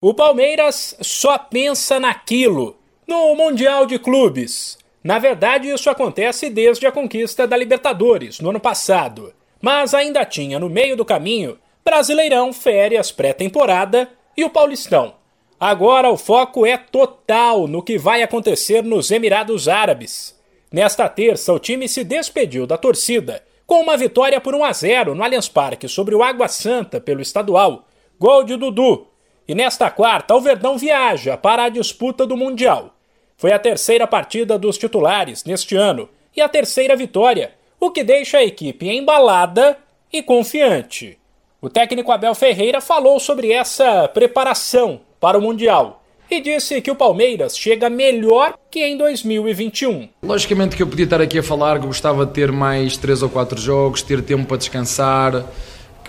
O Palmeiras só pensa naquilo, no Mundial de Clubes. Na verdade, isso acontece desde a conquista da Libertadores, no ano passado. Mas ainda tinha no meio do caminho Brasileirão, férias, pré-temporada e o Paulistão. Agora o foco é total no que vai acontecer nos Emirados Árabes. Nesta terça, o time se despediu da torcida com uma vitória por 1 a 0 no Allianz Parque sobre o Água Santa pelo estadual. Gol de Dudu, e nesta quarta, o Verdão viaja para a disputa do Mundial. Foi a terceira partida dos titulares neste ano e a terceira vitória, o que deixa a equipe embalada e confiante. O técnico Abel Ferreira falou sobre essa preparação para o Mundial e disse que o Palmeiras chega melhor que em 2021. Logicamente que eu podia estar aqui a falar que gostava de ter mais três ou quatro jogos, ter tempo para descansar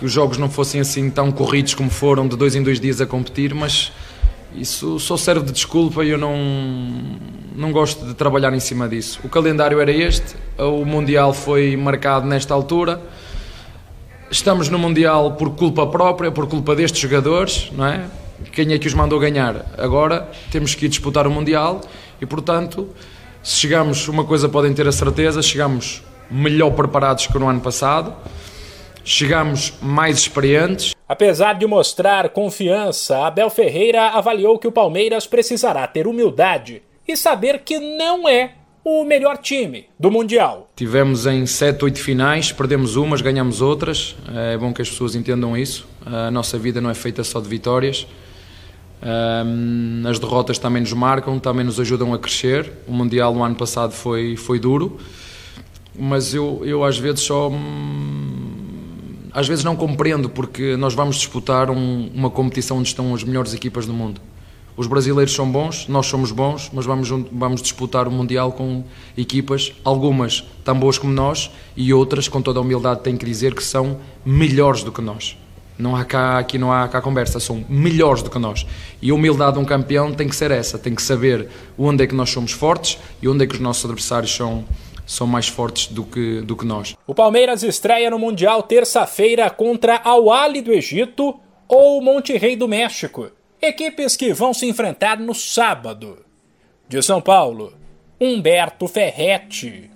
que os jogos não fossem assim tão corridos como foram, de dois em dois dias a competir, mas isso só serve de desculpa e eu não, não gosto de trabalhar em cima disso. O calendário era este, o Mundial foi marcado nesta altura. Estamos no Mundial por culpa própria, por culpa destes jogadores, não é? Quem é que os mandou ganhar? Agora temos que ir disputar o Mundial e, portanto, se chegamos, uma coisa podem ter a certeza, chegamos melhor preparados que no ano passado chegamos mais experientes. Apesar de mostrar confiança, Abel Ferreira avaliou que o Palmeiras precisará ter humildade e saber que não é o melhor time do Mundial. Tivemos em 7, 8 finais, perdemos umas, ganhamos outras. É bom que as pessoas entendam isso. A nossa vida não é feita só de vitórias. As derrotas também nos marcam, também nos ajudam a crescer. O Mundial no ano passado foi, foi duro, mas eu, eu às vezes só às vezes não compreendo porque nós vamos disputar um, uma competição onde estão as melhores equipas do mundo. Os brasileiros são bons, nós somos bons, mas vamos, vamos disputar o Mundial com equipas, algumas tão boas como nós e outras, com toda a humildade, tenho que dizer que são melhores do que nós. Não há cá, aqui não há cá conversa, são melhores do que nós. E a humildade de um campeão tem que ser essa, tem que saber onde é que nós somos fortes e onde é que os nossos adversários são, são mais fortes do que, do que nós. O Palmeiras estreia no Mundial terça-feira contra Al Ali do Egito ou Monte Rei do México, equipes que vão se enfrentar no sábado. De São Paulo, Humberto Ferretti.